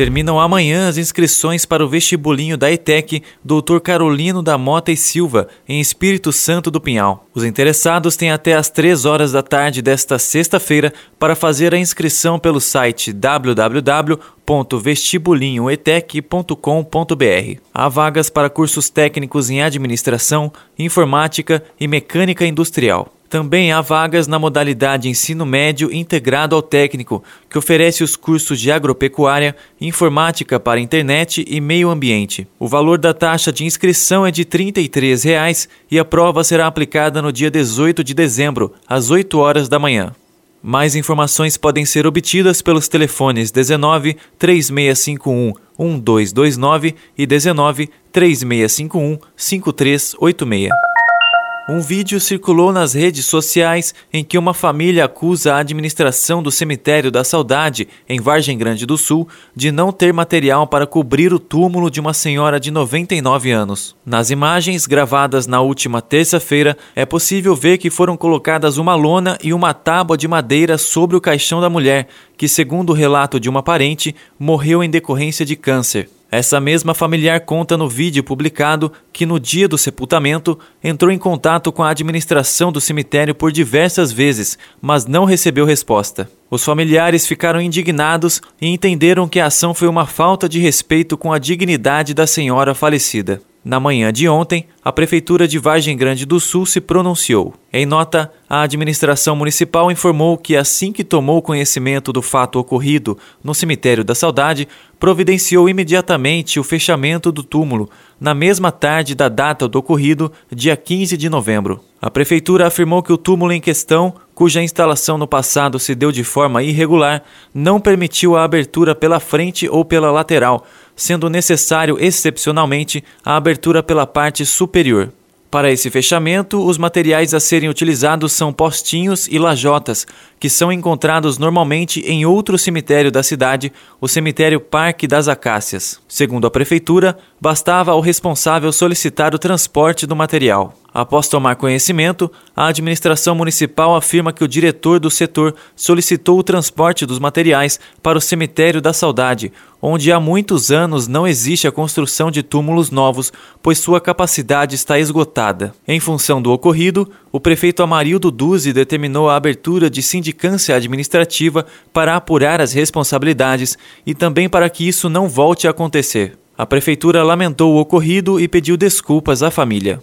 Terminam amanhã as inscrições para o vestibulinho da ETEC Dr. Carolino da Mota e Silva, em Espírito Santo do Pinhal. Os interessados têm até às 3 horas da tarde desta sexta-feira para fazer a inscrição pelo site www.vestibulinhoetec.com.br. Há vagas para cursos técnicos em administração, informática e mecânica industrial. Também há vagas na modalidade ensino médio integrado ao técnico, que oferece os cursos de agropecuária, informática para internet e meio ambiente. O valor da taxa de inscrição é de 33 reais e a prova será aplicada no dia 18 de dezembro, às 8 horas da manhã. Mais informações podem ser obtidas pelos telefones 19 3651 1229 e 19 3651 5386. Um vídeo circulou nas redes sociais em que uma família acusa a administração do Cemitério da Saudade, em Vargem Grande do Sul, de não ter material para cobrir o túmulo de uma senhora de 99 anos. Nas imagens gravadas na última terça-feira, é possível ver que foram colocadas uma lona e uma tábua de madeira sobre o caixão da mulher, que, segundo o relato de uma parente, morreu em decorrência de câncer. Essa mesma familiar conta no vídeo publicado que no dia do sepultamento entrou em contato com a administração do cemitério por diversas vezes, mas não recebeu resposta. Os familiares ficaram indignados e entenderam que a ação foi uma falta de respeito com a dignidade da senhora falecida. Na manhã de ontem, a Prefeitura de Vargem Grande do Sul se pronunciou. Em nota, a administração municipal informou que, assim que tomou conhecimento do fato ocorrido no Cemitério da Saudade, providenciou imediatamente o fechamento do túmulo, na mesma tarde da data do ocorrido, dia 15 de novembro. A Prefeitura afirmou que o túmulo em questão, cuja instalação no passado se deu de forma irregular, não permitiu a abertura pela frente ou pela lateral sendo necessário excepcionalmente a abertura pela parte superior. Para esse fechamento, os materiais a serem utilizados são postinhos e lajotas, que são encontrados normalmente em outro cemitério da cidade, o cemitério Parque das Acácias. Segundo a prefeitura, bastava ao responsável solicitar o transporte do material. Após tomar conhecimento, a administração municipal afirma que o diretor do setor solicitou o transporte dos materiais para o Cemitério da Saudade, onde há muitos anos não existe a construção de túmulos novos, pois sua capacidade está esgotada. Em função do ocorrido, o prefeito Amarildo Duzi determinou a abertura de sindicância administrativa para apurar as responsabilidades e também para que isso não volte a acontecer. A prefeitura lamentou o ocorrido e pediu desculpas à família.